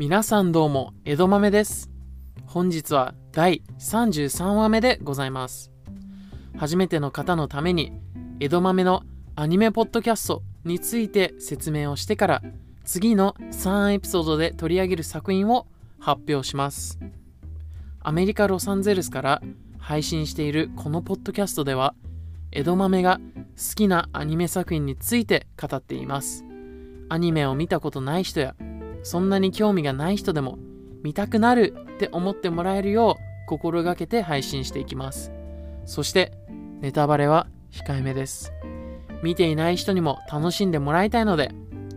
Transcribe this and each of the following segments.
皆さんどうも、江戸豆です。本日は第33話目でございます。初めての方のために、江戸豆のアニメポッドキャストについて説明をしてから、次の3エピソードで取り上げる作品を発表します。アメリカ・ロサンゼルスから配信しているこのポッドキャストでは、江戸豆が好きなアニメ作品について語っています。アニメを見たことない人や、そんなに興味がない人でも見たくなるって思ってもらえるよう心がけて配信していきます。そしてネタバレは控えめです。見ていない人にも楽しんでもらいたいので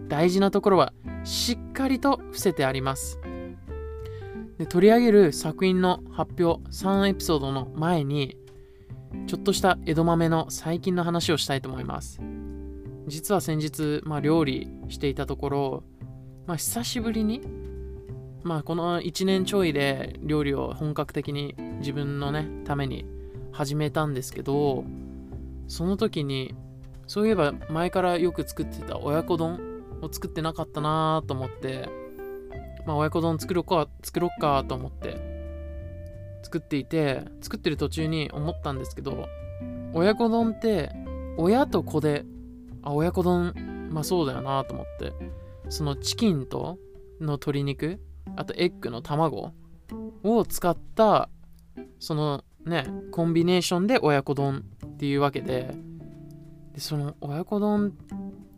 大事なところはしっかりと伏せてあります。で取り上げる作品の発表3エピソードの前にちょっとした江戸豆の最近の話をしたいと思います。実は先日、まあ、料理していたところまあ、久しぶりに、まあ、この1年ちょいで料理を本格的に自分のね、ために始めたんですけど、その時に、そういえば前からよく作ってた親子丼を作ってなかったなと思って、まあ、親子丼作ろうか、作ろっかと思って、作っていて、作ってる途中に思ったんですけど、親子丼って、親と子で、あ、親子丼、まあそうだよなと思って、そのチキンとの鶏肉あとエッグの卵を使ったそのねコンビネーションで親子丼っていうわけででその親子丼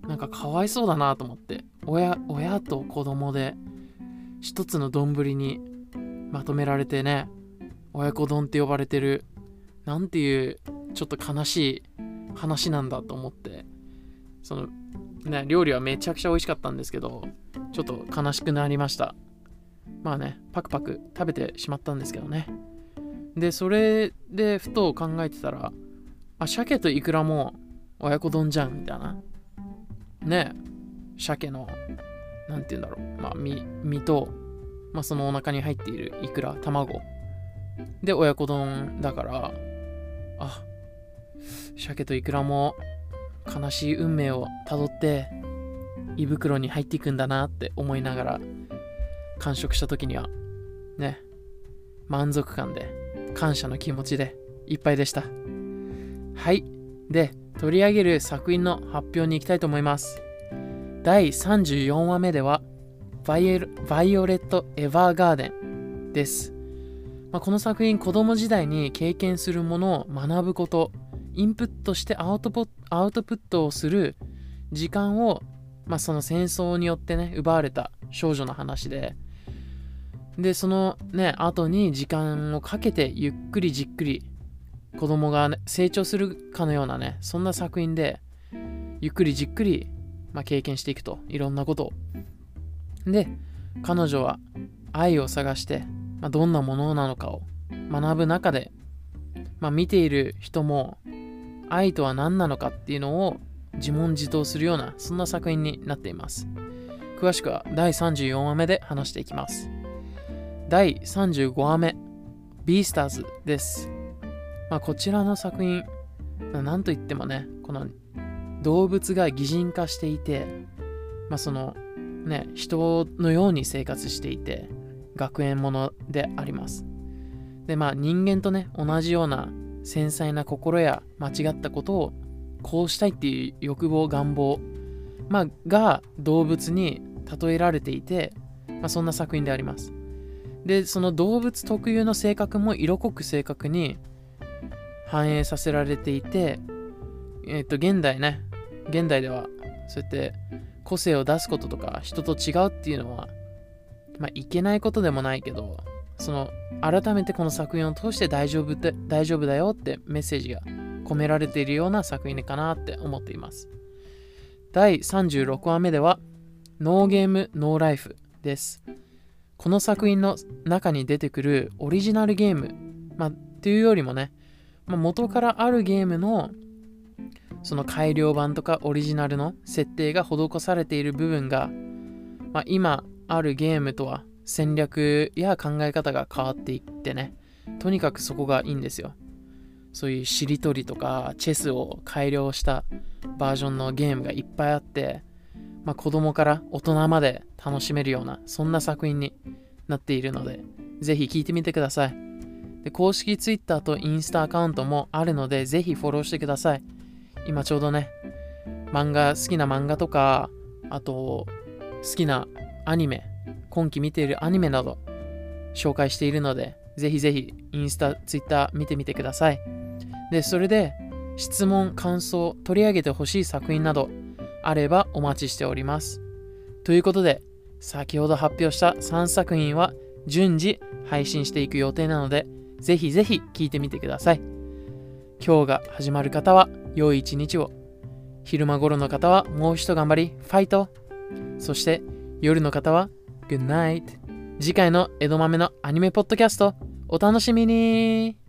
なんかかわいそうだなと思って親親と子供で一つの丼にまとめられてね親子丼って呼ばれてるなんていうちょっと悲しい話なんだと思ってそのね、料理はめちゃくちゃ美味しかったんですけど、ちょっと悲しくなりました。まあね、パクパク食べてしまったんですけどね。で、それでふと考えてたら、あ、鮭とイクラも親子丼じゃん、みたいな。ね、鮭の、なんて言うんだろう、まあ、身身と、まあ、そのお腹に入っているイクラ、卵。で、親子丼だから、あ、鮭とイクラも悲しい運命をたどって胃袋に入っていくんだなって思いながら完食した時にはね満足感で感謝の気持ちでいっぱいでした。はい。で取り上げる作品の発表に行きたいと思います。第34話目ではバイエルバイオレット・エヴァーガーデンです、まあ、この作品子供時代に経験するものを学ぶことインプットしてアウトポアウトプットをする時間を、まあ、その戦争によってね奪われた少女の話で。でそのね後に時間をかけてゆっくりじっくり子供が、ね、成長するかのようなねそんな作品でゆっくりじっくり、まあ、経験していくといろんなことを。で彼女は愛を探して、まあ、どんなものなのかを学ぶ中で、まあ、見ている人も愛とは何なのかっていうのを自問自答するようなそんな作品になっています。詳しくは第34話目で話していきます。第35話目ビースターズです、まあ、こちらの作品何と言ってもねこの動物が擬人化していて、まあ、そのね人のように生活していて学園ものであります。でまあ人間とね同じような繊細な心や間違ったことをこうしたいっていう欲望願望、まあ、が動物に例えられていて、まあ、そんな作品であります。でその動物特有の性格も色濃く正確に反映させられていてえっ、と現代ね現代ではそうやって個性を出すこととか人と違うっていうのはまあいけないことでもないけどその改めてこの作品を通して大丈夫で大丈夫だよってメッセージが込められているような作品かなって思っています。第36話目ではノーゲームノーライフです。この作品の中に出てくるオリジナルゲーム、まあ、っていうよりもね、まあ、元からあるゲームのその改良版とかオリジナルの設定が施されている部分が、まあ、今あるゲームとは戦略や考え方が変わっていってねとにかくそこがいいんですよ。そういうしりとりとかチェスを改良したバージョンのゲームがいっぱいあって、まあ、子供から大人まで楽しめるようなそんな作品になっているのでぜひ聞いてみてください。で公式 Twitter とインスタアカウントもあるのでぜひフォローしてください。今ちょうどね漫画好きな漫画とかあと好きなアニメ今期見ているアニメなど紹介しているのでぜひぜひインスタ、ツイッター見てみてください。で、それで質問、感想、取り上げてほしい作品などあればお待ちしております。ということで、先ほど発表した3作品は順次配信していく予定なので、ぜひぜひ聞いてみてください。今日が始まる方は良い一日を。昼間頃の方はもう一頑張り、ファイトそして夜の方は Good night. 次回の江戸豆のアニメポッドキャストお楽しみに。